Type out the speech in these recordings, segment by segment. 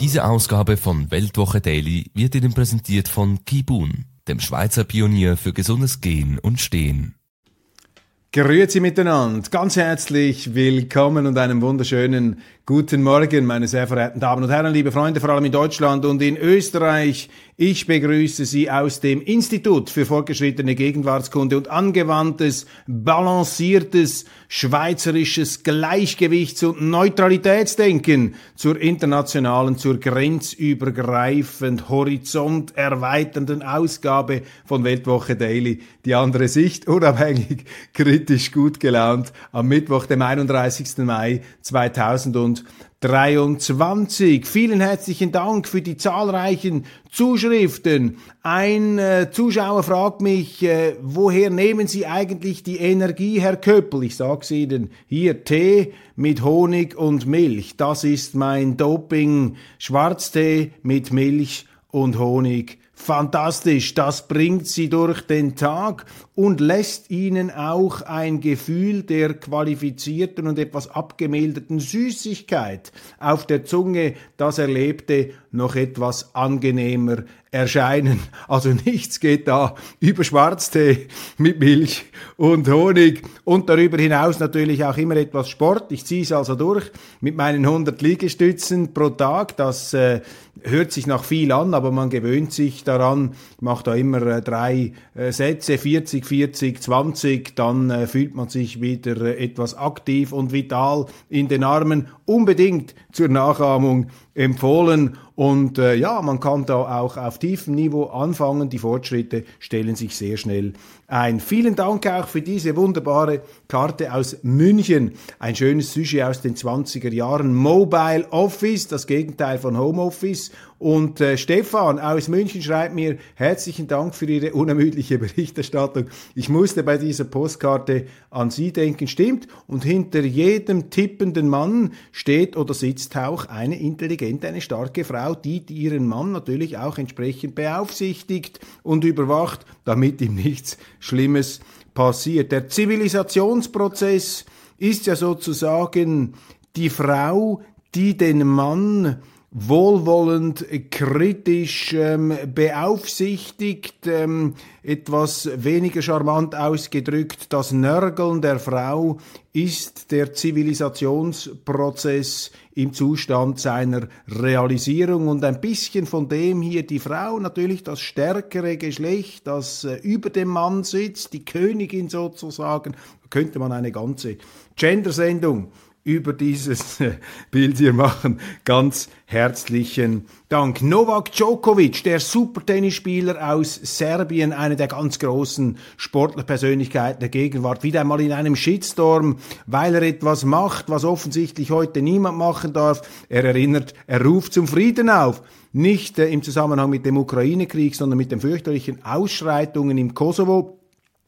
Diese Ausgabe von Weltwoche Daily wird Ihnen präsentiert von Kibun, dem Schweizer Pionier für gesundes Gehen und Stehen. Grüezi miteinander, ganz herzlich willkommen und einen wunderschönen guten Morgen, meine sehr verehrten Damen und Herren, liebe Freunde, vor allem in Deutschland und in Österreich. Ich begrüße Sie aus dem Institut für fortgeschrittene Gegenwartskunde und angewandtes, balanciertes, schweizerisches Gleichgewichts- und Neutralitätsdenken zur internationalen, zur grenzübergreifend, horizonterweiternden Ausgabe von Weltwoche Daily. Die andere Sicht, unabhängig, kritisch, gut gelaunt, am Mittwoch, dem 31. Mai 2000 23. Vielen herzlichen Dank für die zahlreichen Zuschriften. Ein äh, Zuschauer fragt mich, äh, woher nehmen Sie eigentlich die Energie, Herr Köppel? Ich sag's Ihnen, hier Tee mit Honig und Milch. Das ist mein Doping. Schwarztee mit Milch und Honig Fantastisch, das bringt sie durch den Tag und lässt ihnen auch ein Gefühl der qualifizierten und etwas abgemilderten Süßigkeit auf der Zunge, das Erlebte, noch etwas angenehmer erscheinen. Also nichts geht da über Schwarztee mit Milch und Honig und darüber hinaus natürlich auch immer etwas Sport. Ich ziehe es also durch mit meinen 100 Liegestützen pro Tag. Das äh, hört sich nach viel an, aber man gewöhnt sich daran, macht da immer äh, drei äh, Sätze, 40, 40, 20, dann äh, fühlt man sich wieder etwas aktiv und vital in den Armen. Unbedingt zur Nachahmung empfohlen. Und äh, ja, man kann da auch auf tiefem Niveau anfangen. Die Fortschritte stellen sich sehr schnell ein. Vielen Dank auch für diese wunderbare Karte aus München. Ein schönes Sujet aus den 20er Jahren. Mobile Office, das Gegenteil von Home Office. Und äh, Stefan aus München schreibt mir herzlichen Dank für Ihre unermüdliche Berichterstattung. Ich musste bei dieser Postkarte an Sie denken. Stimmt. Und hinter jedem tippenden Mann steht oder sitzt auch eine intelligente, eine starke Frau, die ihren Mann natürlich auch entsprechend beaufsichtigt und überwacht, damit ihm nichts Schlimmes passiert. Der Zivilisationsprozess ist ja sozusagen die Frau, die den Mann wohlwollend, kritisch ähm, beaufsichtigt, ähm, etwas weniger charmant ausgedrückt, das Nörgeln der Frau ist der Zivilisationsprozess im Zustand seiner Realisierung. Und ein bisschen von dem hier die Frau, natürlich das stärkere Geschlecht, das äh, über dem Mann sitzt, die Königin sozusagen, könnte man eine ganze Gendersendung über dieses Bild hier machen. Ganz herzlichen Dank. Novak Djokovic, der Supertennisspieler aus Serbien, eine der ganz großen Sportlerpersönlichkeiten der Gegenwart, wieder einmal in einem Shitstorm, weil er etwas macht, was offensichtlich heute niemand machen darf. Er erinnert, er ruft zum Frieden auf. Nicht äh, im Zusammenhang mit dem Ukraine-Krieg, sondern mit den fürchterlichen Ausschreitungen im Kosovo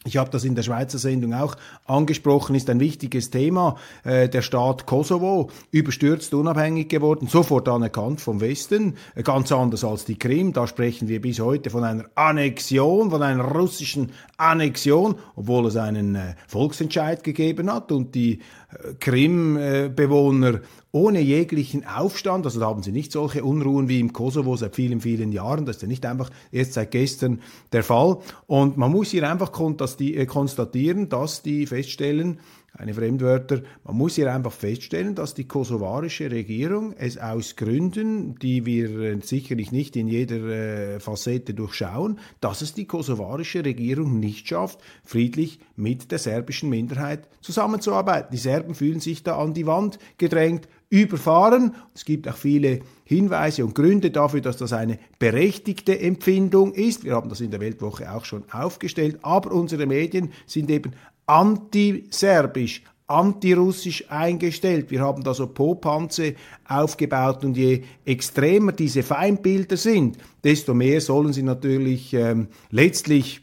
ich habe das in der Schweizer Sendung auch angesprochen, ist ein wichtiges Thema. Äh, der Staat Kosovo überstürzt unabhängig geworden, sofort anerkannt vom Westen, äh, ganz anders als die Krim. Da sprechen wir bis heute von einer Annexion, von einer russischen Annexion, obwohl es einen äh, Volksentscheid gegeben hat und die äh, Krim-Bewohner ohne jeglichen Aufstand, also da haben sie nicht solche Unruhen wie im Kosovo seit vielen, vielen Jahren, das ist ja nicht einfach erst seit gestern der Fall. Und man muss hier einfach äh, konstatieren, dass die feststellen, keine Fremdwörter. Man muss hier einfach feststellen, dass die kosovarische Regierung es aus Gründen, die wir äh, sicherlich nicht in jeder äh, Facette durchschauen, dass es die kosovarische Regierung nicht schafft, friedlich mit der serbischen Minderheit zusammenzuarbeiten. Die Serben fühlen sich da an die Wand gedrängt, überfahren. Es gibt auch viele Hinweise und Gründe dafür, dass das eine berechtigte Empfindung ist. Wir haben das in der Weltwoche auch schon aufgestellt. Aber unsere Medien sind eben antiserbisch, antirussisch eingestellt. Wir haben da so Popanze aufgebaut und je extremer diese Feindbilder sind, desto mehr sollen sie natürlich ähm, letztlich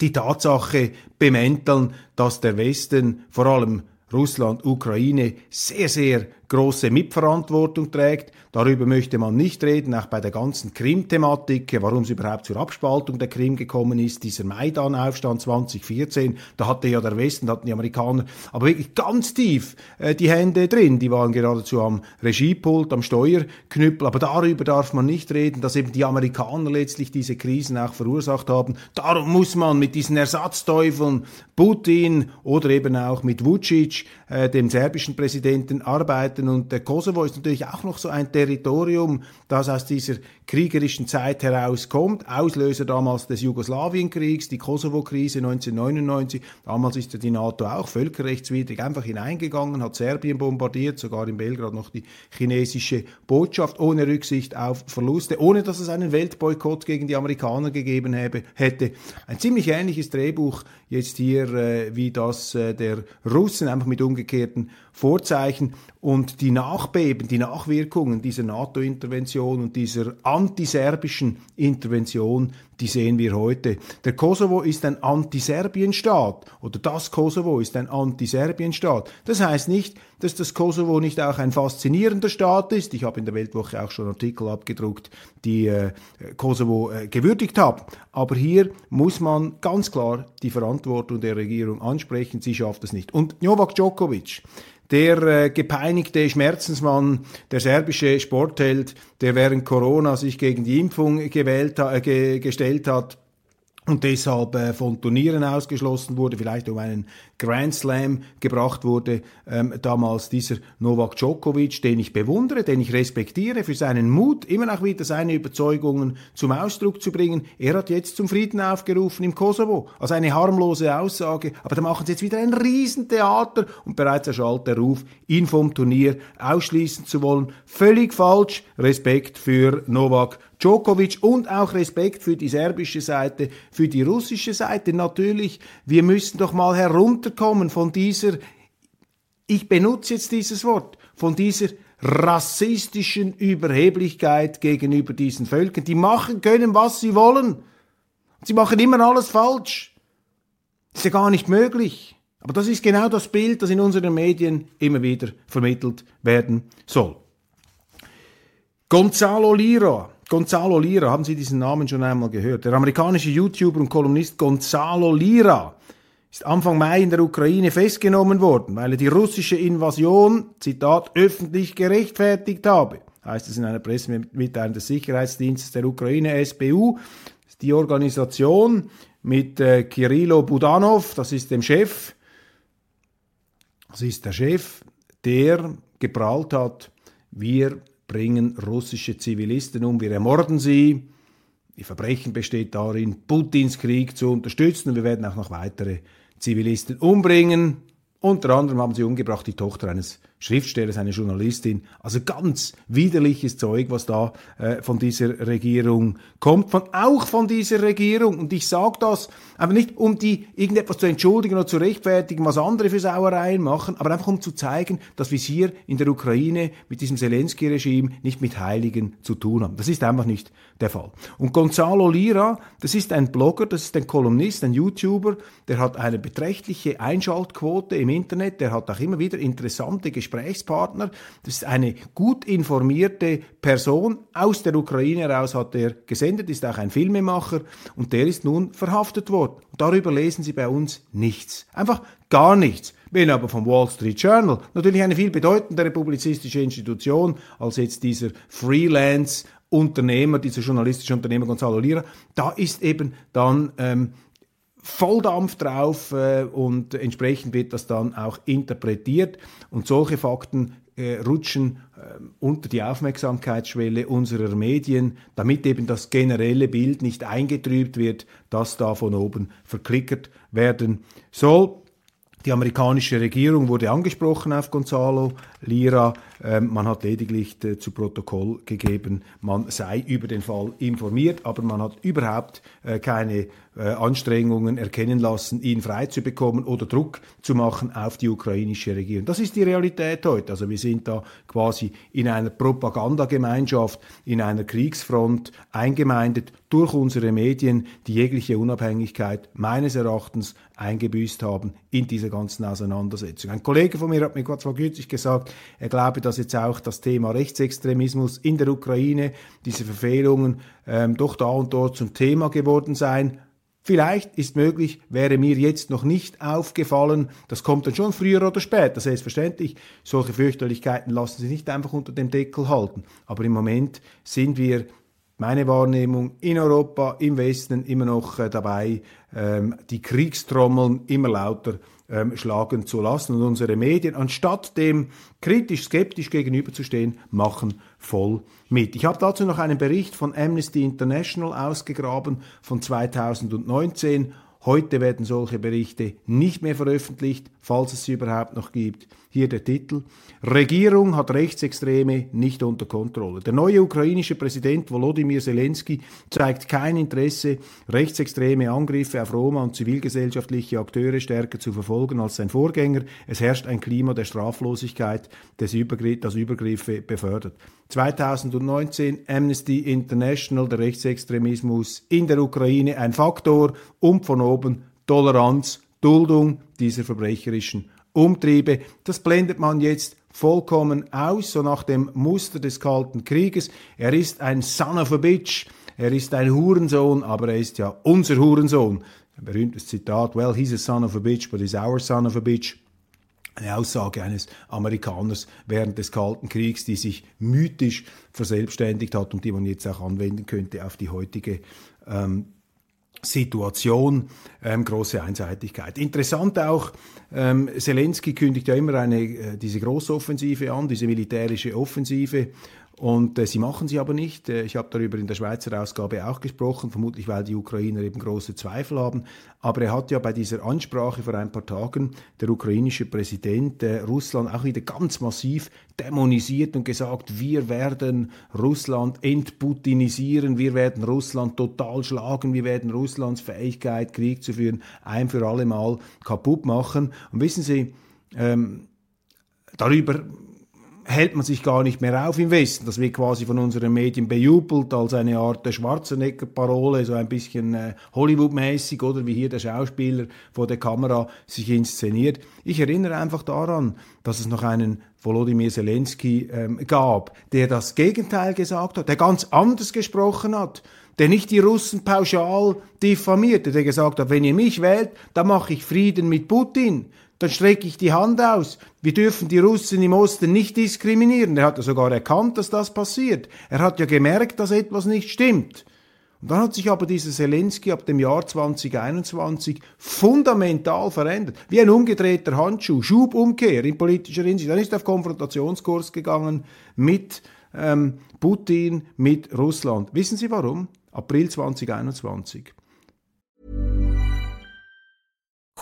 die Tatsache bemänteln, dass der Westen vor allem Russland, Ukraine sehr, sehr große Mitverantwortung trägt. Darüber möchte man nicht reden, auch bei der ganzen Krim-Thematik, warum es überhaupt zur Abspaltung der Krim gekommen ist, dieser Maidan-Aufstand 2014, da hatte ja der Westen, da hatten die Amerikaner aber wirklich ganz tief äh, die Hände drin, die waren geradezu am Regiepult, am Steuerknüppel, aber darüber darf man nicht reden, dass eben die Amerikaner letztlich diese Krisen auch verursacht haben. Darum muss man mit diesen Ersatzteufeln Putin oder eben auch mit Vucic, äh, dem serbischen Präsidenten, arbeiten und der Kosovo ist natürlich auch noch so ein Territorium, das aus dieser kriegerischen Zeit herauskommt. Auslöser damals des Jugoslawienkriegs, die Kosovo-Krise 1999. Damals ist ja die NATO auch völkerrechtswidrig einfach hineingegangen, hat Serbien bombardiert, sogar in Belgrad noch die chinesische Botschaft, ohne Rücksicht auf Verluste, ohne dass es einen Weltboykott gegen die Amerikaner gegeben hätte. Ein ziemlich ähnliches Drehbuch jetzt hier äh, wie das äh, der Russen, einfach mit umgekehrten Vorzeichen. Und die Nachbeben, die Nachwirkungen dieser NATO-Intervention und dieser antiserbischen Intervention, die sehen wir heute. Der Kosovo ist ein Antiserbien-Staat oder das Kosovo ist ein Antiserbien-Staat. Das heißt nicht, dass das Kosovo nicht auch ein faszinierender Staat ist. Ich habe in der Weltwoche auch schon Artikel abgedruckt, die äh, Kosovo äh, gewürdigt haben. Aber hier muss man ganz klar die Verantwortung der Regierung ansprechen. Sie schafft es nicht. Und Novak Djokovic, der äh, gepeinigte Schmerzensmann, der serbische Sportheld, der während Corona sich gegen die Impfung gewählt, äh, ge gestellt hat, und deshalb äh, von Turnieren ausgeschlossen wurde, vielleicht um einen Grand Slam gebracht wurde, ähm, damals dieser Novak Djokovic, den ich bewundere, den ich respektiere für seinen Mut, immer auch wieder seine Überzeugungen zum Ausdruck zu bringen. Er hat jetzt zum Frieden aufgerufen im Kosovo, also eine harmlose Aussage, aber da machen sie jetzt wieder ein Riesentheater und bereits erschallt der Ruf, ihn vom Turnier ausschließen zu wollen. Völlig falsch. Respekt für Novak Djokovic und auch Respekt für die serbische Seite, für die russische Seite. Natürlich, wir müssen doch mal herunterkommen von dieser, ich benutze jetzt dieses Wort, von dieser rassistischen Überheblichkeit gegenüber diesen Völkern. Die machen können, was sie wollen. Sie machen immer alles falsch. Das ist ja gar nicht möglich. Aber das ist genau das Bild, das in unseren Medien immer wieder vermittelt werden soll. Gonzalo Lira, Gonzalo Lira, haben Sie diesen Namen schon einmal gehört? Der amerikanische YouTuber und Kolumnist Gonzalo Lira ist Anfang Mai in der Ukraine festgenommen worden, weil er die russische Invasion, Zitat, öffentlich gerechtfertigt habe. Heißt es in einer Pressemitteilung des Sicherheitsdienstes der Ukraine, SBU. Die Organisation mit äh, Kirilo Budanov, das ist dem Chef, das ist der Chef, der geprahlt hat, wir bringen russische Zivilisten um, wir ermorden sie. Ihr Verbrechen besteht darin, Putins Krieg zu unterstützen und wir werden auch noch weitere Zivilisten umbringen. Unter anderem haben sie umgebracht die Tochter eines Schriftstellers, eine Journalistin. Also ganz widerliches Zeug, was da äh, von dieser Regierung kommt, von, auch von dieser Regierung. Und ich sage das aber nicht, um die irgendetwas zu entschuldigen oder zu rechtfertigen, was andere für Sauereien machen, aber einfach um zu zeigen, dass wir es hier in der Ukraine mit diesem Zelensky-Regime nicht mit Heiligen zu tun haben. Das ist einfach nicht der Fall. Und Gonzalo Lira, das ist ein Blogger, das ist ein Kolumnist, ein YouTuber, der hat eine beträchtliche Einschaltquote im Internet, der hat auch immer wieder interessante Gesprächspartner. Das ist eine gut informierte Person. Aus der Ukraine heraus hat er gesendet, ist auch ein Filmemacher und der ist nun verhaftet worden. Darüber lesen Sie bei uns nichts. Einfach gar nichts. Wenn aber vom Wall Street Journal, natürlich eine viel bedeutendere publizistische Institution als jetzt dieser Freelance Unternehmer, dieser journalistische Unternehmer Gonzalo Lira, da ist eben dann ähm, Volldampf drauf äh, und entsprechend wird das dann auch interpretiert und solche Fakten äh, rutschen unter die Aufmerksamkeitsschwelle unserer Medien, damit eben das generelle Bild nicht eingetrübt wird, das da von oben verklickert werden soll. Die amerikanische Regierung wurde angesprochen auf Gonzalo Lira. Ähm, man hat lediglich äh, zu Protokoll gegeben, man sei über den Fall informiert, aber man hat überhaupt äh, keine äh, Anstrengungen erkennen lassen, ihn freizubekommen oder Druck zu machen auf die ukrainische Regierung. Das ist die Realität heute. Also wir sind da quasi in einer Propagandagemeinschaft, in einer Kriegsfront eingemeindet durch unsere Medien, die jegliche Unabhängigkeit meines Erachtens eingebüßt haben in dieser ganzen Auseinandersetzung. Ein Kollege von mir hat mir zwar kürzlich gesagt, er glaube, dass jetzt auch das Thema Rechtsextremismus in der Ukraine, diese Verfehlungen ähm, doch da und dort zum Thema geworden seien. Vielleicht ist möglich, wäre mir jetzt noch nicht aufgefallen. Das kommt dann schon früher oder später, selbstverständlich. Solche Fürchterlichkeiten lassen sich nicht einfach unter dem Deckel halten. Aber im Moment sind wir, meine Wahrnehmung, in Europa, im Westen immer noch äh, dabei, ähm, die Kriegstrommeln immer lauter ähm, schlagen zu lassen. Und unsere Medien, anstatt dem kritisch, skeptisch gegenüberzustehen, machen voll mit. Ich habe dazu noch einen Bericht von Amnesty International ausgegraben von 2019 Heute werden solche Berichte nicht mehr veröffentlicht, falls es sie überhaupt noch gibt. Hier der Titel. Regierung hat Rechtsextreme nicht unter Kontrolle. Der neue ukrainische Präsident Volodymyr Zelensky zeigt kein Interesse, rechtsextreme Angriffe auf Roma und zivilgesellschaftliche Akteure stärker zu verfolgen als sein Vorgänger. Es herrscht ein Klima der Straflosigkeit, das Übergriffe befördert. 2019 Amnesty International, der Rechtsextremismus in der Ukraine ein Faktor und von oben Toleranz, Duldung dieser verbrecherischen Umtriebe. Das blendet man jetzt vollkommen aus, so nach dem Muster des Kalten Krieges. Er ist ein Son of a Bitch, er ist ein Hurensohn, aber er ist ja unser Hurensohn. Ein berühmtes Zitat, well, he's a son of a bitch, but he's our son of a bitch eine Aussage eines Amerikaners während des Kalten Kriegs, die sich mythisch verselbstständigt hat und die man jetzt auch anwenden könnte auf die heutige ähm, Situation, ähm, große Einseitigkeit. Interessant auch, ähm, Zelensky kündigt ja immer eine, äh, diese Großoffensive an, diese militärische Offensive und äh, sie machen sie aber nicht. Äh, ich habe darüber in der Schweizer Ausgabe auch gesprochen, vermutlich weil die Ukrainer eben große Zweifel haben. Aber er hat ja bei dieser Ansprache vor ein paar Tagen, der ukrainische Präsident, äh, Russland auch wieder ganz massiv dämonisiert und gesagt, wir werden Russland entputinisieren, wir werden Russland total schlagen, wir werden Russlands Fähigkeit, Krieg zu führen, ein für alle Mal kaputt machen. Und wissen Sie, ähm, darüber hält man sich gar nicht mehr auf im Westen. Das wird quasi von unseren Medien bejubelt als eine Art der Schwarzenegger-Parole, so ein bisschen äh, Hollywood-mäßig, oder wie hier der Schauspieler vor der Kamera sich inszeniert. Ich erinnere einfach daran, dass es noch einen Volodymyr Zelensky ähm, gab, der das Gegenteil gesagt hat, der ganz anders gesprochen hat, der nicht die Russen pauschal diffamierte, der gesagt hat, wenn ihr mich wählt, dann mache ich Frieden mit Putin dann strecke ich die Hand aus. Wir dürfen die Russen im Osten nicht diskriminieren. Er hat ja sogar erkannt, dass das passiert. Er hat ja gemerkt, dass etwas nicht stimmt. Und dann hat sich aber dieser Zelensky ab dem Jahr 2021 fundamental verändert. Wie ein umgedrehter Handschuh, Schubumkehr in politischer Hinsicht. Dann ist er auf Konfrontationskurs gegangen mit ähm, Putin, mit Russland. Wissen Sie warum? April 2021.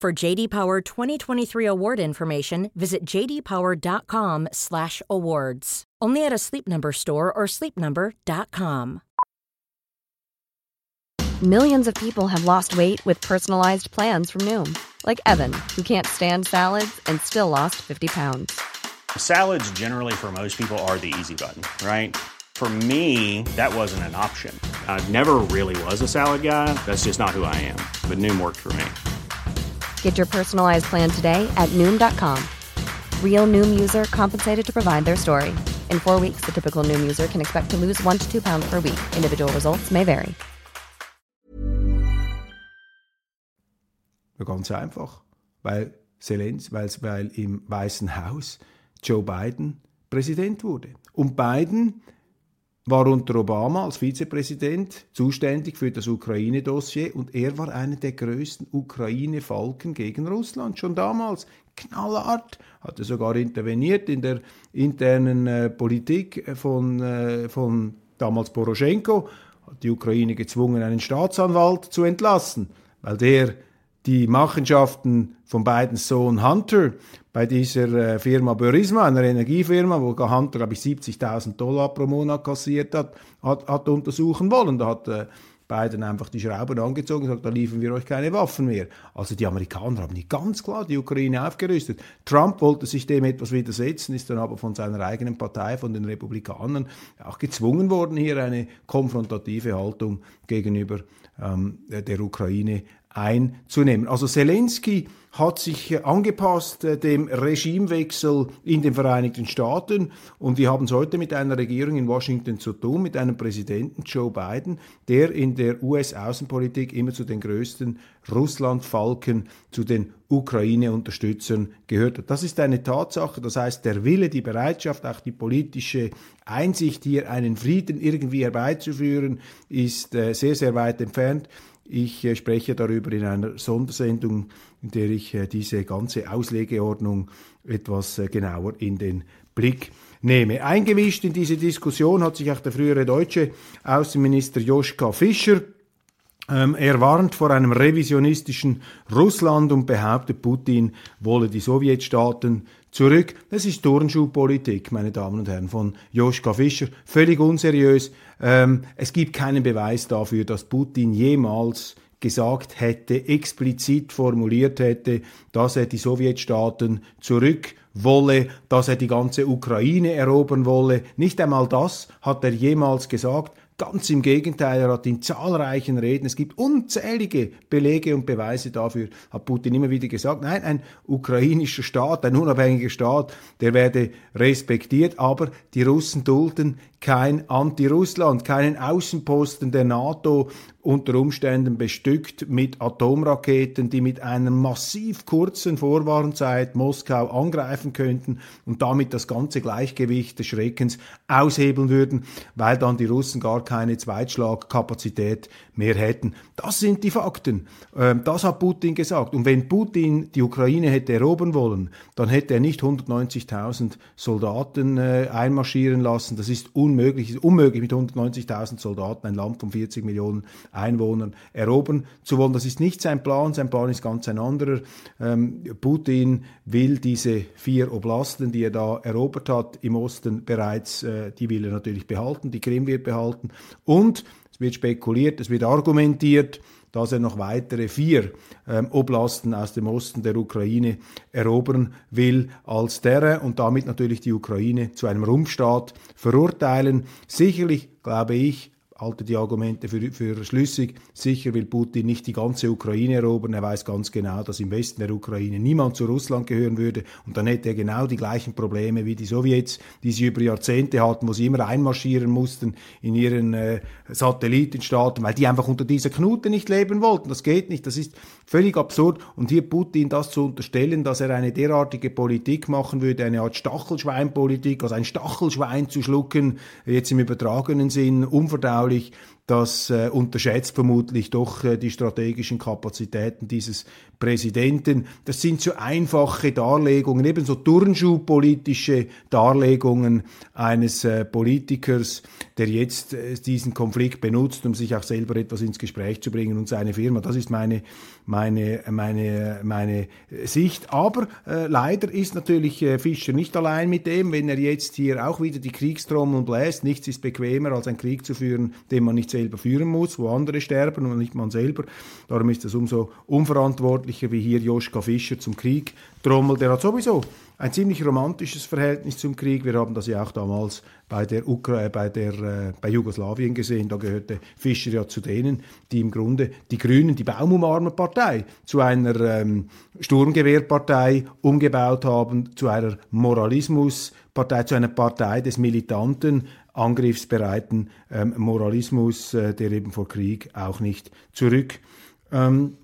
For JD Power 2023 award information, visit jdpower.com/awards. Only at a Sleep Number store or sleepnumber.com. Millions of people have lost weight with personalized plans from Noom, like Evan, who can't stand salads and still lost 50 pounds. Salads generally for most people are the easy button, right? For me, that wasn't an option. I never really was a salad guy. That's just not who I am. But Noom worked for me. Get your personalized plan today at noom.com. Real noom user compensated to provide their story. In four weeks, the typical noom user can expect to lose one to two pounds per week. Individual results may vary. Ganz einfach, weil Zelensky, weil im Weißen Haus Joe Biden Präsident wurde. Und Biden war unter Obama als Vizepräsident zuständig für das Ukraine-Dossier und er war einer der größten Ukraine-Falken gegen Russland, schon damals. Knallhart, hatte sogar interveniert in der internen äh, Politik von, äh, von damals Poroschenko, hat die Ukraine gezwungen, einen Staatsanwalt zu entlassen, weil der die Machenschaften von beiden Sohn Hunter bei dieser äh, Firma Burisma, einer Energiefirma, wo Hunter, glaube ich, 70.000 Dollar pro Monat kassiert hat, hat, hat untersuchen wollen. Da hat äh, Biden einfach die Schrauben angezogen und gesagt, da liefern wir euch keine Waffen mehr. Also die Amerikaner haben nicht ganz klar die Ukraine aufgerüstet. Trump wollte sich dem etwas widersetzen, ist dann aber von seiner eigenen Partei, von den Republikanern, auch gezwungen worden, hier eine konfrontative Haltung gegenüber ähm, der Ukraine einzunehmen. Also Zelensky hat sich angepasst äh, dem Regimewechsel in den Vereinigten Staaten und wir haben es heute mit einer Regierung in Washington zu tun, mit einem Präsidenten Joe Biden, der in der US-Außenpolitik immer zu den größten Russland-Falken, zu den Ukraine-Unterstützern gehört hat. Das ist eine Tatsache, das heißt, der Wille, die Bereitschaft, auch die politische Einsicht, hier einen Frieden irgendwie herbeizuführen, ist äh, sehr, sehr weit entfernt. Ich äh, spreche darüber in einer Sondersendung, in der ich äh, diese ganze Auslegeordnung etwas äh, genauer in den Blick nehme. Eingemischt in diese Diskussion hat sich auch der frühere deutsche Außenminister Joschka Fischer ähm, er warnt vor einem revisionistischen Russland und behauptet, Putin wolle die Sowjetstaaten zurück. Das ist Turnschuhpolitik, meine Damen und Herren, von Joschka Fischer. Völlig unseriös. Ähm, es gibt keinen Beweis dafür, dass Putin jemals gesagt hätte, explizit formuliert hätte, dass er die Sowjetstaaten zurück wolle, dass er die ganze Ukraine erobern wolle. Nicht einmal das hat er jemals gesagt. Ganz im Gegenteil, er hat in zahlreichen Reden, es gibt unzählige Belege und Beweise dafür, hat Putin immer wieder gesagt, nein, ein ukrainischer Staat, ein unabhängiger Staat, der werde respektiert, aber die Russen dulden kein Anti-Russland, keinen Außenposten der NATO unter Umständen bestückt mit Atomraketen, die mit einer massiv kurzen Vorwarnzeit Moskau angreifen könnten und damit das ganze Gleichgewicht des Schreckens aushebeln würden, weil dann die Russen gar keine Zweitschlagkapazität mehr hätten. Das sind die Fakten. Ähm, das hat Putin gesagt. Und wenn Putin die Ukraine hätte erobern wollen, dann hätte er nicht 190.000 Soldaten äh, einmarschieren lassen. Das ist unmöglich. Ist unmöglich mit 190.000 Soldaten ein Land von 40 Millionen Einwohnern erobern zu wollen. Das ist nicht sein Plan. Sein Plan ist ganz ein anderer. Ähm, Putin will diese vier Oblasten, die er da erobert hat im Osten bereits, äh, die will er natürlich behalten. Die Krim wird behalten. Und es wird spekuliert, es wird argumentiert, dass er noch weitere vier ähm, Oblasten aus dem Osten der Ukraine erobern will als der und damit natürlich die Ukraine zu einem Rumpfstaat verurteilen. Sicherlich, glaube ich, halte die Argumente für, für schlüssig. Sicher will Putin nicht die ganze Ukraine erobern. Er weiß ganz genau, dass im Westen der Ukraine niemand zu Russland gehören würde. Und dann hätte er genau die gleichen Probleme wie die Sowjets, die sie über Jahrzehnte hatten, wo sie immer einmarschieren mussten in ihren äh, Satellitenstaaten, weil die einfach unter dieser Knute nicht leben wollten. Das geht nicht. Das ist völlig absurd. Und hier Putin das zu unterstellen, dass er eine derartige Politik machen würde, eine Art Stachelschweinpolitik, also ein Stachelschwein zu schlucken, jetzt im übertragenen Sinn, unverdaulich anschaulich, das äh, unterschätzt vermutlich doch äh, die strategischen Kapazitäten dieses Präsidenten. Das sind so einfache Darlegungen, ebenso turnschuhpolitische Darlegungen eines äh, Politikers, der jetzt äh, diesen Konflikt benutzt, um sich auch selber etwas ins Gespräch zu bringen und seine Firma. Das ist meine, meine, meine, meine Sicht. Aber äh, leider ist natürlich äh, Fischer nicht allein mit dem, wenn er jetzt hier auch wieder die Kriegstrommel bläst. Nichts ist bequemer, als einen Krieg zu führen, den man nicht selber führen muss, wo andere sterben und nicht man selber. Darum ist es umso unverantwortlicher, wie hier Joschka Fischer zum Krieg trommelt. Der hat sowieso ein ziemlich romantisches Verhältnis zum Krieg. Wir haben das ja auch damals bei der Ukra äh, bei der äh, bei Jugoslawien gesehen. Da gehörte Fischer ja zu denen, die im Grunde die Grünen, die baumarme Partei, zu einer ähm, Sturmgewehrpartei umgebaut haben, zu einer Moralismuspartei, zu einer Partei des militanten, angriffsbereiten ähm, Moralismus, äh, der eben vor Krieg auch nicht zurück ähm.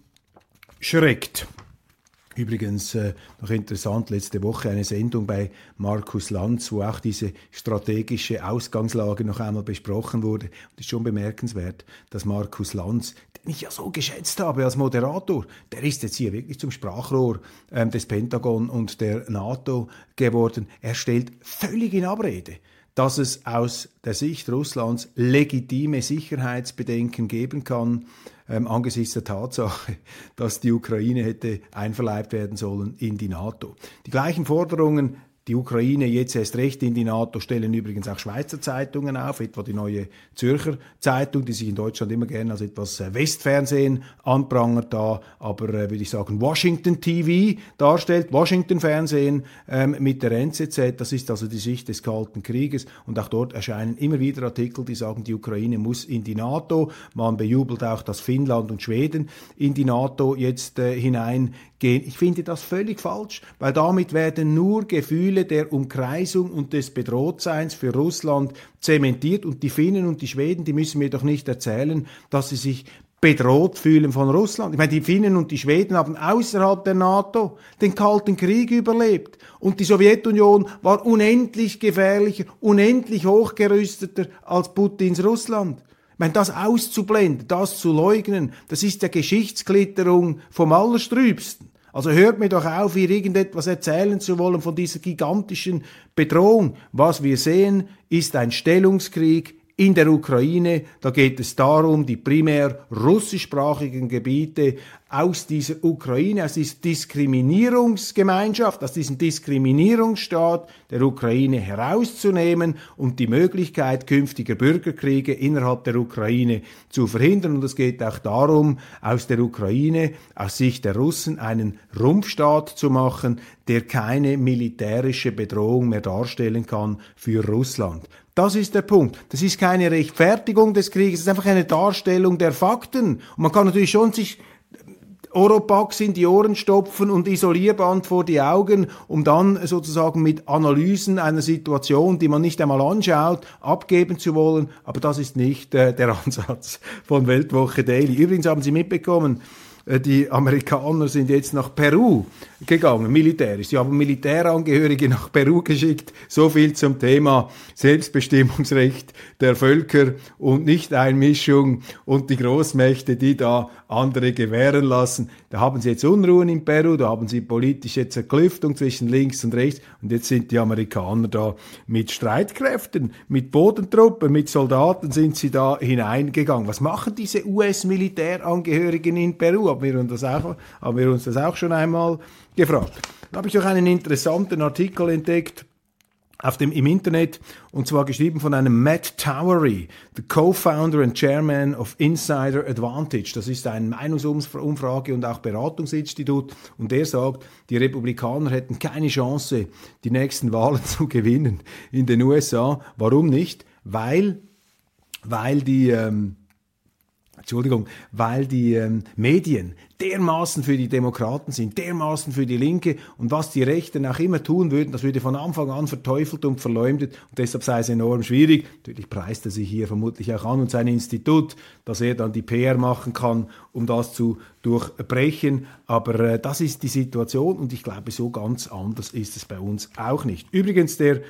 Übrigens äh, noch interessant, letzte Woche eine Sendung bei Markus Lanz, wo auch diese strategische Ausgangslage noch einmal besprochen wurde. Und ist schon bemerkenswert, dass Markus Lanz, den ich ja so geschätzt habe als Moderator, der ist jetzt hier wirklich zum Sprachrohr ähm, des Pentagon und der NATO geworden. Er stellt völlig in Abrede, dass es aus der Sicht Russlands legitime Sicherheitsbedenken geben kann, ähm, angesichts der Tatsache, dass die Ukraine hätte einverleibt werden sollen in die NATO. Die gleichen Forderungen die Ukraine jetzt erst recht in die NATO stellen übrigens auch Schweizer Zeitungen auf, etwa die neue Zürcher Zeitung, die sich in Deutschland immer gerne als etwas äh, Westfernsehen anprangert, da aber, äh, würde ich sagen, Washington TV darstellt, Washington Fernsehen ähm, mit der NZZ, das ist also die Sicht des Kalten Krieges. Und auch dort erscheinen immer wieder Artikel, die sagen, die Ukraine muss in die NATO, man bejubelt auch, dass Finnland und Schweden in die NATO jetzt äh, hinein gehen. Ich finde das völlig falsch, weil damit werden nur Gefühle der Umkreisung und des Bedrohtseins für Russland zementiert und die Finnen und die Schweden, die müssen mir doch nicht erzählen, dass sie sich bedroht fühlen von Russland. Ich meine, die Finnen und die Schweden haben außerhalb der NATO den Kalten Krieg überlebt. Und die Sowjetunion war unendlich gefährlicher, unendlich hochgerüsteter als Putins Russland. Ich meine, das auszublenden, das zu leugnen, das ist der Geschichtsklitterung vom Allerstrübsten. Also hört mir doch auf, hier irgendetwas erzählen zu wollen von dieser gigantischen Bedrohung. Was wir sehen, ist ein Stellungskrieg in der Ukraine. Da geht es darum, die primär russischsprachigen Gebiete aus dieser Ukraine, aus dieser Diskriminierungsgemeinschaft, aus diesem Diskriminierungsstaat der Ukraine herauszunehmen und die Möglichkeit künftiger Bürgerkriege innerhalb der Ukraine zu verhindern. Und es geht auch darum, aus der Ukraine, aus Sicht der Russen, einen Rumpfstaat zu machen, der keine militärische Bedrohung mehr darstellen kann für Russland. Das ist der Punkt. Das ist keine Rechtfertigung des Krieges, es ist einfach eine Darstellung der Fakten. Und man kann natürlich schon sich Oropax in die Ohren stopfen und Isolierband vor die Augen, um dann sozusagen mit Analysen einer Situation, die man nicht einmal anschaut, abgeben zu wollen. Aber das ist nicht äh, der Ansatz von Weltwoche Daily. Übrigens haben Sie mitbekommen, die Amerikaner sind jetzt nach Peru gegangen, militärisch. Sie haben Militärangehörige nach Peru geschickt. So viel zum Thema Selbstbestimmungsrecht der Völker und Nichteinmischung und die Großmächte, die da andere gewähren lassen. Da haben sie jetzt Unruhen in Peru, da haben sie politische Zerklüftung zwischen links und rechts und jetzt sind die Amerikaner da mit Streitkräften, mit Bodentruppen, mit Soldaten sind sie da hineingegangen. Was machen diese US-Militärangehörigen in Peru? Haben wir, uns das auch, haben wir uns das auch schon einmal gefragt. Da habe ich auch einen interessanten Artikel entdeckt auf dem, im Internet und zwar geschrieben von einem Matt Towery, the Co-Founder and Chairman of Insider Advantage. Das ist ein Meinungsumfrage und auch Beratungsinstitut und der sagt, die Republikaner hätten keine Chance, die nächsten Wahlen zu gewinnen in den USA. Warum nicht? Weil, weil die ähm, Entschuldigung, weil die ähm, Medien dermaßen für die Demokraten sind, dermaßen für die Linke und was die Rechten auch immer tun würden, das würde von Anfang an verteufelt und verleumdet und deshalb sei es enorm schwierig. Natürlich preist er sich hier vermutlich auch an und sein Institut, dass er dann die PR machen kann, um das zu durchbrechen. Aber äh, das ist die Situation und ich glaube, so ganz anders ist es bei uns auch nicht. Übrigens, der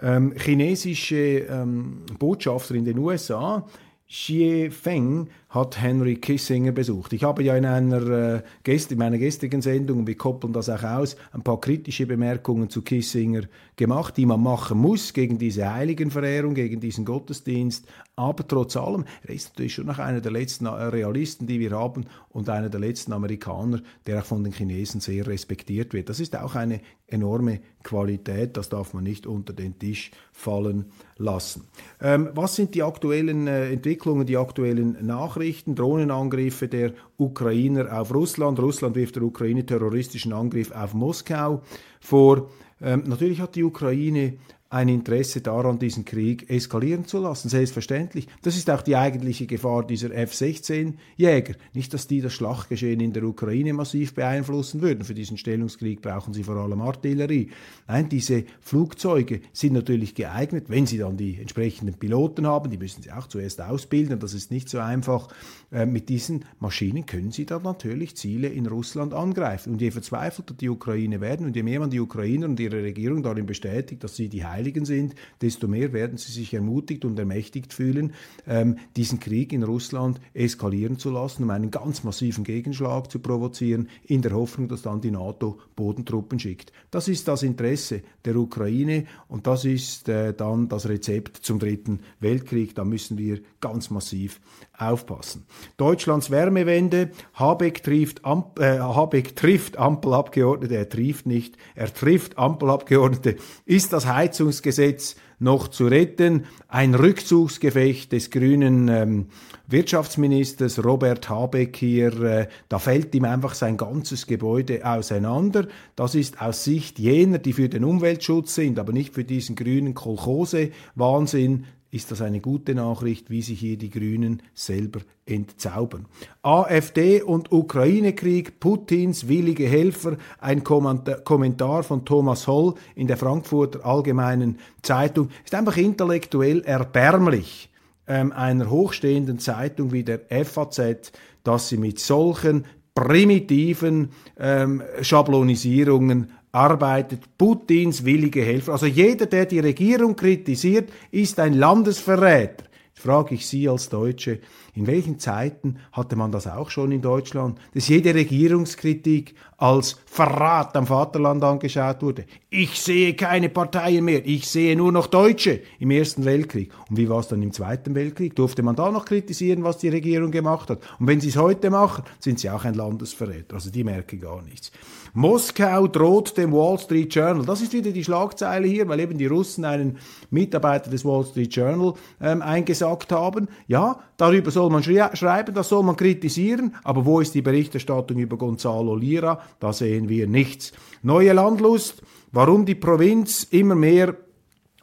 ähm, chinesische ähm, Botschafter in den USA, Xie Feng hat Henry Kissinger besucht. Ich habe ja in einer äh, Gäste, in meiner gestrigen Sendung, wir koppeln das auch aus, ein paar kritische Bemerkungen zu Kissinger gemacht, die man machen muss gegen diese Heiligenverehrung, gegen diesen Gottesdienst. Aber trotz allem, er ist natürlich schon noch einer der letzten äh, Realisten, die wir haben und einer der letzten Amerikaner, der auch von den Chinesen sehr respektiert wird. Das ist auch eine enorme Qualität, das darf man nicht unter den Tisch fallen lassen. Ähm, was sind die aktuellen äh, Entwicklungen, die aktuellen Nachrichten, Drohnenangriffe der Ukrainer auf Russland? Russland wirft der Ukraine terroristischen Angriff auf Moskau vor. Ähm, natürlich hat die Ukraine ein Interesse daran, diesen Krieg eskalieren zu lassen. Selbstverständlich. Das ist auch die eigentliche Gefahr dieser F-16-Jäger. Nicht, dass die das Schlachtgeschehen in der Ukraine massiv beeinflussen würden. Für diesen Stellungskrieg brauchen sie vor allem Artillerie. Nein, diese Flugzeuge sind natürlich geeignet, wenn sie dann die entsprechenden Piloten haben. Die müssen sie auch zuerst ausbilden. Das ist nicht so einfach. Äh, mit diesen Maschinen können sie dann natürlich Ziele in Russland angreifen. Und je verzweifelter die Ukraine werden und je mehr man die Ukrainer und ihre Regierung darin bestätigt, dass sie die Heiligen sind, desto mehr werden sie sich ermutigt und ermächtigt fühlen, ähm, diesen Krieg in Russland eskalieren zu lassen, um einen ganz massiven Gegenschlag zu provozieren, in der Hoffnung, dass dann die NATO Bodentruppen schickt. Das ist das Interesse der Ukraine und das ist äh, dann das Rezept zum Dritten Weltkrieg. Da müssen wir ganz massiv aufpassen. Deutschlands Wärmewende, Habeck trifft, Amp äh, Habeck trifft Ampelabgeordnete, er trifft nicht, er trifft Ampelabgeordnete. Ist das Heizungsgesetz noch zu retten? Ein Rückzugsgefecht des grünen ähm, Wirtschaftsministers Robert Habeck hier, äh, da fällt ihm einfach sein ganzes Gebäude auseinander. Das ist aus Sicht jener, die für den Umweltschutz sind, aber nicht für diesen grünen Kolchose-Wahnsinn ist das eine gute Nachricht, wie sich hier die Grünen selber entzaubern. AfD und Ukraine-Krieg, Putins willige Helfer, ein Kommentar von Thomas Holl in der Frankfurter Allgemeinen Zeitung, ist einfach intellektuell erbärmlich ähm, einer hochstehenden Zeitung wie der FAZ, dass sie mit solchen primitiven ähm, Schablonisierungen arbeitet Putins willige Helfer. Also jeder, der die Regierung kritisiert, ist ein Landesverräter. Jetzt frage ich Sie als Deutsche, in welchen Zeiten hatte man das auch schon in Deutschland, dass jede Regierungskritik als Verrat am Vaterland angeschaut wurde? Ich sehe keine Parteien mehr, ich sehe nur noch Deutsche im Ersten Weltkrieg. Und wie war es dann im Zweiten Weltkrieg? Durfte man da noch kritisieren, was die Regierung gemacht hat? Und wenn sie es heute machen, sind sie auch ein Landesverräter. Also die merken gar nichts. Moskau droht dem Wall Street Journal. Das ist wieder die Schlagzeile hier, weil eben die Russen einen Mitarbeiter des Wall Street Journal ähm, eingesagt haben. Ja, darüber soll man schreiben, das soll man kritisieren, aber wo ist die Berichterstattung über Gonzalo Lira? Da sehen wir nichts. Neue Landlust, warum die Provinz immer mehr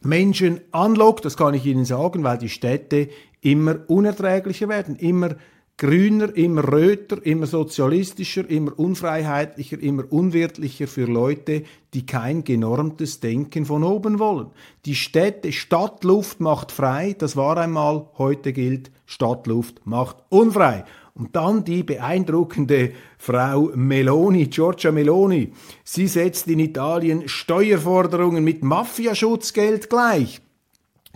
Menschen anlockt, das kann ich Ihnen sagen, weil die Städte immer unerträglicher werden, immer grüner, immer röter, immer sozialistischer, immer unfreiheitlicher, immer unwirtlicher für Leute, die kein genormtes Denken von oben wollen. Die Städte, Stadtluft macht frei, das war einmal, heute gilt, Stadtluft macht unfrei. Und dann die beeindruckende Frau Meloni, Giorgia Meloni. Sie setzt in Italien Steuerforderungen mit Mafiaschutzgeld gleich.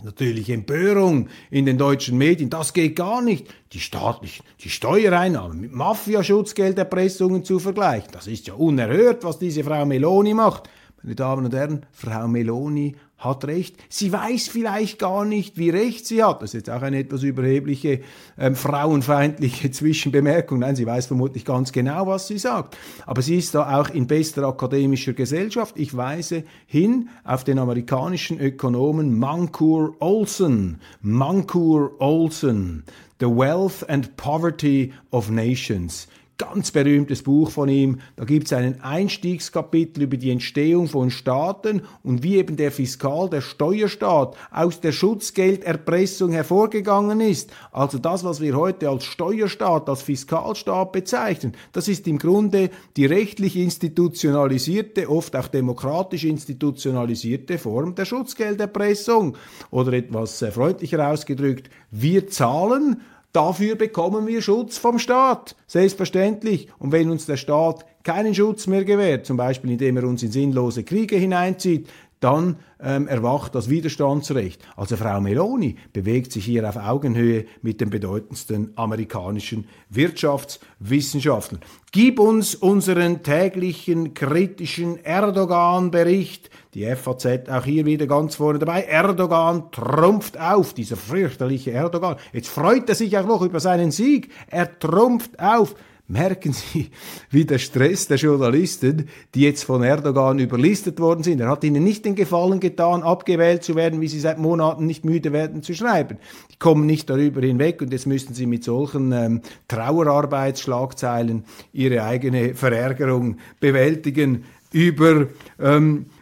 Natürlich Empörung in den deutschen Medien, das geht gar nicht. Die staatlichen, die Steuereinnahmen mit Mafiaschutzgelderpressungen zu vergleichen, das ist ja unerhört, was diese Frau Meloni macht. Meine Damen und Herren, Frau Meloni hat recht. Sie weiß vielleicht gar nicht, wie recht sie hat. Das ist jetzt auch eine etwas überhebliche, ähm, frauenfeindliche Zwischenbemerkung. Nein, sie weiß vermutlich ganz genau, was sie sagt. Aber sie ist da auch in bester akademischer Gesellschaft. Ich weise hin auf den amerikanischen Ökonomen Mankur Olson. Mankur Olson. The Wealth and Poverty of Nations ganz berühmtes Buch von ihm. Da gibt es einen Einstiegskapitel über die Entstehung von Staaten und wie eben der Fiskal, der Steuerstaat aus der Schutzgelderpressung hervorgegangen ist. Also das, was wir heute als Steuerstaat, als Fiskalstaat bezeichnen, das ist im Grunde die rechtlich institutionalisierte, oft auch demokratisch institutionalisierte Form der Schutzgelderpressung. Oder etwas äh, freundlicher ausgedrückt, wir zahlen Dafür bekommen wir Schutz vom Staat, selbstverständlich. Und wenn uns der Staat keinen Schutz mehr gewährt, zum Beispiel indem er uns in sinnlose Kriege hineinzieht, dann ähm, erwacht das Widerstandsrecht. Also Frau Meloni bewegt sich hier auf Augenhöhe mit den bedeutendsten amerikanischen Wirtschaftswissenschaftlern. Gib uns unseren täglichen kritischen Erdogan-Bericht. Die FAZ auch hier wieder ganz vorne dabei. Erdogan trumpft auf, dieser fürchterliche Erdogan. Jetzt freut er sich auch noch über seinen Sieg. Er trumpft auf. Merken Sie, wie der Stress der Journalisten, die jetzt von Erdogan überlistet worden sind, er hat ihnen nicht den Gefallen getan, abgewählt zu werden, wie sie seit Monaten nicht müde werden zu schreiben. Die kommen nicht darüber hinweg und jetzt müssten sie mit solchen ähm, Trauerarbeitsschlagzeilen ihre eigene Verärgerung bewältigen, überwinden.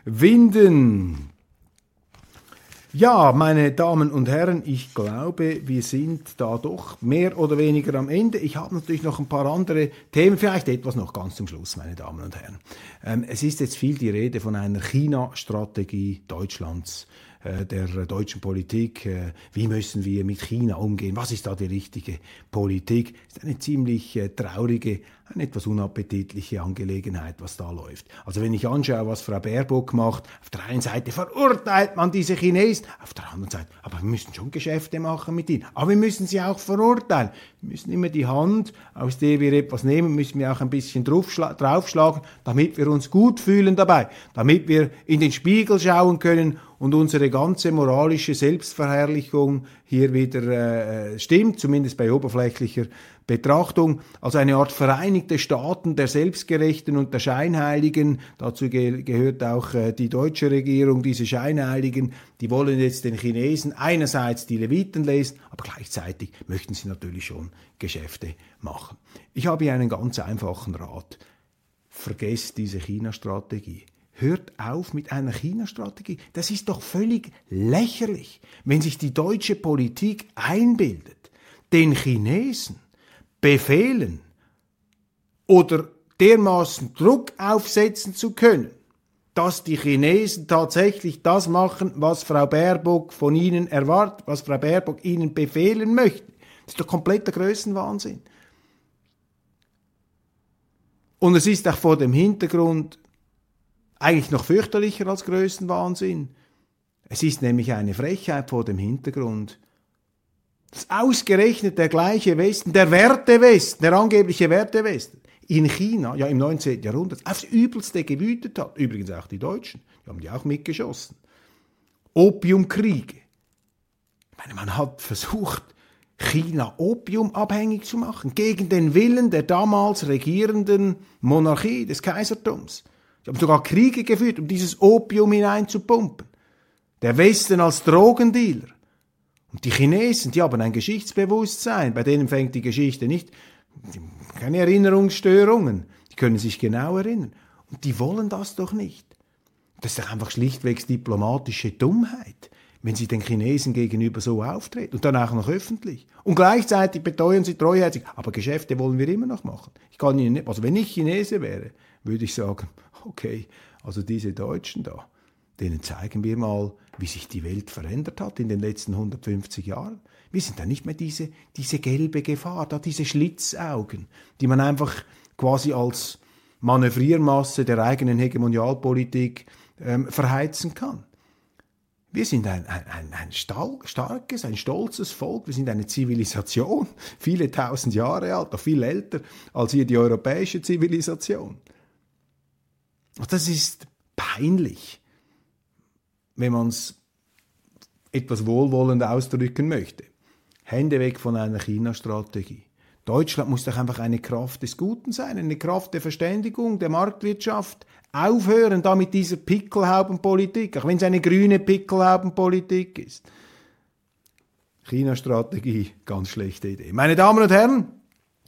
Ähm, Ja, meine Damen und Herren, ich glaube, wir sind da doch mehr oder weniger am Ende. Ich habe natürlich noch ein paar andere Themen, vielleicht etwas noch ganz zum Schluss, meine Damen und Herren. Ähm, es ist jetzt viel die Rede von einer China-Strategie Deutschlands der deutschen Politik. Äh, wie müssen wir mit China umgehen? Was ist da die richtige Politik? Ist eine ziemlich äh, traurige, eine etwas unappetitliche Angelegenheit, was da läuft. Also wenn ich anschaue, was Frau Baerbock macht, auf der einen Seite verurteilt man diese Chinesen, auf der anderen Seite, aber wir müssen schon Geschäfte machen mit ihnen. Aber wir müssen sie auch verurteilen. Wir müssen immer die Hand, aus der wir etwas nehmen, müssen wir auch ein bisschen draufschlagen, damit wir uns gut fühlen dabei, damit wir in den Spiegel schauen können und unsere ganze moralische Selbstverherrlichung hier wieder äh, stimmt, zumindest bei oberflächlicher Betrachtung, also eine Art Vereinigte Staaten der Selbstgerechten und der Scheinheiligen. Dazu ge gehört auch äh, die deutsche Regierung, diese Scheinheiligen, die wollen jetzt den Chinesen einerseits die Leviten lesen, aber gleichzeitig möchten sie natürlich schon Geschäfte machen. Ich habe hier einen ganz einfachen Rat. Vergesst diese China-Strategie. Hört auf mit einer China-Strategie. Das ist doch völlig lächerlich, wenn sich die deutsche Politik einbildet, den Chinesen befehlen oder dermaßen Druck aufsetzen zu können, dass die Chinesen tatsächlich das machen, was Frau Baerbock von ihnen erwartet, was Frau Baerbock ihnen befehlen möchte. Das ist doch kompletter Größenwahnsinn. Und es ist auch vor dem Hintergrund eigentlich noch fürchterlicher als Größenwahnsinn. Es ist nämlich eine Frechheit vor dem Hintergrund, dass ausgerechnet der gleiche Westen, der Wertewesten, der angebliche Wertewesten, in China, ja im 19. Jahrhundert, aufs Übelste gewütet hat. Übrigens auch die Deutschen, die haben die auch mitgeschossen. Opiumkriege. Ich meine, man hat versucht, China opiumabhängig zu machen, gegen den Willen der damals regierenden Monarchie, des Kaisertums. Sie haben sogar Kriege geführt, um dieses Opium hineinzupumpen. Der Westen als Drogendealer. Und die Chinesen, die haben ein Geschichtsbewusstsein, bei denen fängt die Geschichte nicht, keine Erinnerungsstörungen, die können sich genau erinnern. Und die wollen das doch nicht. Das ist doch einfach schlichtweg diplomatische Dummheit, wenn sie den Chinesen gegenüber so auftreten und dann auch noch öffentlich. Und gleichzeitig beteuern sie treuherzig, aber Geschäfte wollen wir immer noch machen. Ich kann Ihnen nicht, also wenn ich Chinese wäre, würde ich sagen, okay, also diese Deutschen da, denen zeigen wir mal, wie sich die Welt verändert hat in den letzten 150 Jahren. Wir sind da nicht mehr diese, diese gelbe Gefahr, da diese Schlitzaugen, die man einfach quasi als Manövriermasse der eigenen Hegemonialpolitik ähm, verheizen kann. Wir sind ein, ein, ein, ein starkes, ein stolzes Volk, wir sind eine Zivilisation, viele tausend Jahre alt, noch viel älter als hier die europäische Zivilisation. Das ist peinlich, wenn man es etwas wohlwollend ausdrücken möchte. Hände weg von einer China-Strategie. Deutschland muss doch einfach eine Kraft des Guten sein, eine Kraft der Verständigung, der Marktwirtschaft. Aufhören da mit dieser Pickelhaubenpolitik, auch wenn es eine grüne Pickelhaubenpolitik ist. China-Strategie, ganz schlechte Idee. Meine Damen und Herren,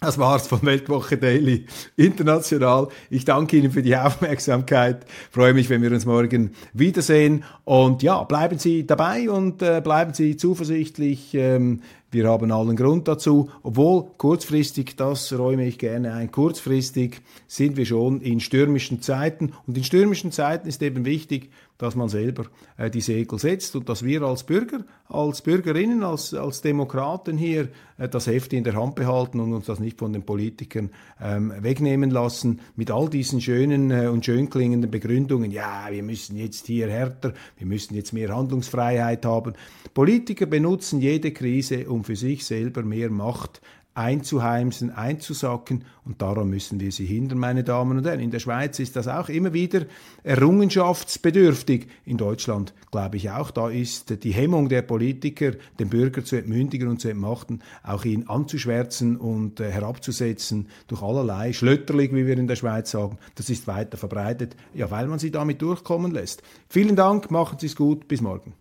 das war's von Weltwoche Daily International. Ich danke Ihnen für die Aufmerksamkeit. Freue mich, wenn wir uns morgen wiedersehen. Und ja, bleiben Sie dabei und äh, bleiben Sie zuversichtlich. Ähm, wir haben allen Grund dazu, obwohl kurzfristig, das räume ich gerne ein, kurzfristig sind wir schon in stürmischen Zeiten. Und in stürmischen Zeiten ist eben wichtig, dass man selber äh, die Segel setzt und dass wir als Bürger, als Bürgerinnen, als, als Demokraten hier äh, das Heft in der Hand behalten und uns das nicht von den Politikern ähm, wegnehmen lassen mit all diesen schönen äh, und schön klingenden Begründungen. Ja, wir müssen jetzt hier härter, wir müssen jetzt mehr Handlungsfreiheit haben. Politiker benutzen jede Krise, um für sich selber mehr Macht einzuheimsen, einzusacken und daran müssen wir sie hindern, meine Damen und Herren. In der Schweiz ist das auch immer wieder errungenschaftsbedürftig. In Deutschland glaube ich auch, da ist die Hemmung der Politiker, den Bürger zu entmündigen und zu entmachten, auch ihn anzuschwärzen und äh, herabzusetzen durch allerlei Schlötterlig, wie wir in der Schweiz sagen, das ist weiter verbreitet, ja, weil man sie damit durchkommen lässt. Vielen Dank, machen Sie es gut, bis morgen.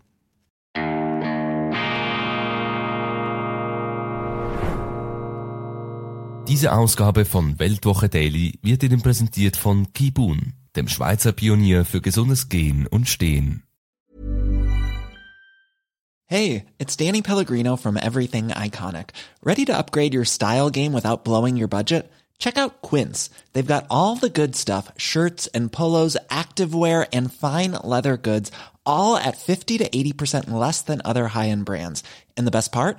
Diese Ausgabe von Weltwoche Daily wird Ihnen präsentiert von Kibun, dem Schweizer Pionier für gesundes Gehen und Stehen. Hey, it's Danny Pellegrino from Everything Iconic. Ready to upgrade your style game without blowing your budget? Check out Quince. They've got all the good stuff shirts and polos, activewear, and fine leather goods, all at 50 to 80% less than other high end brands. And the best part?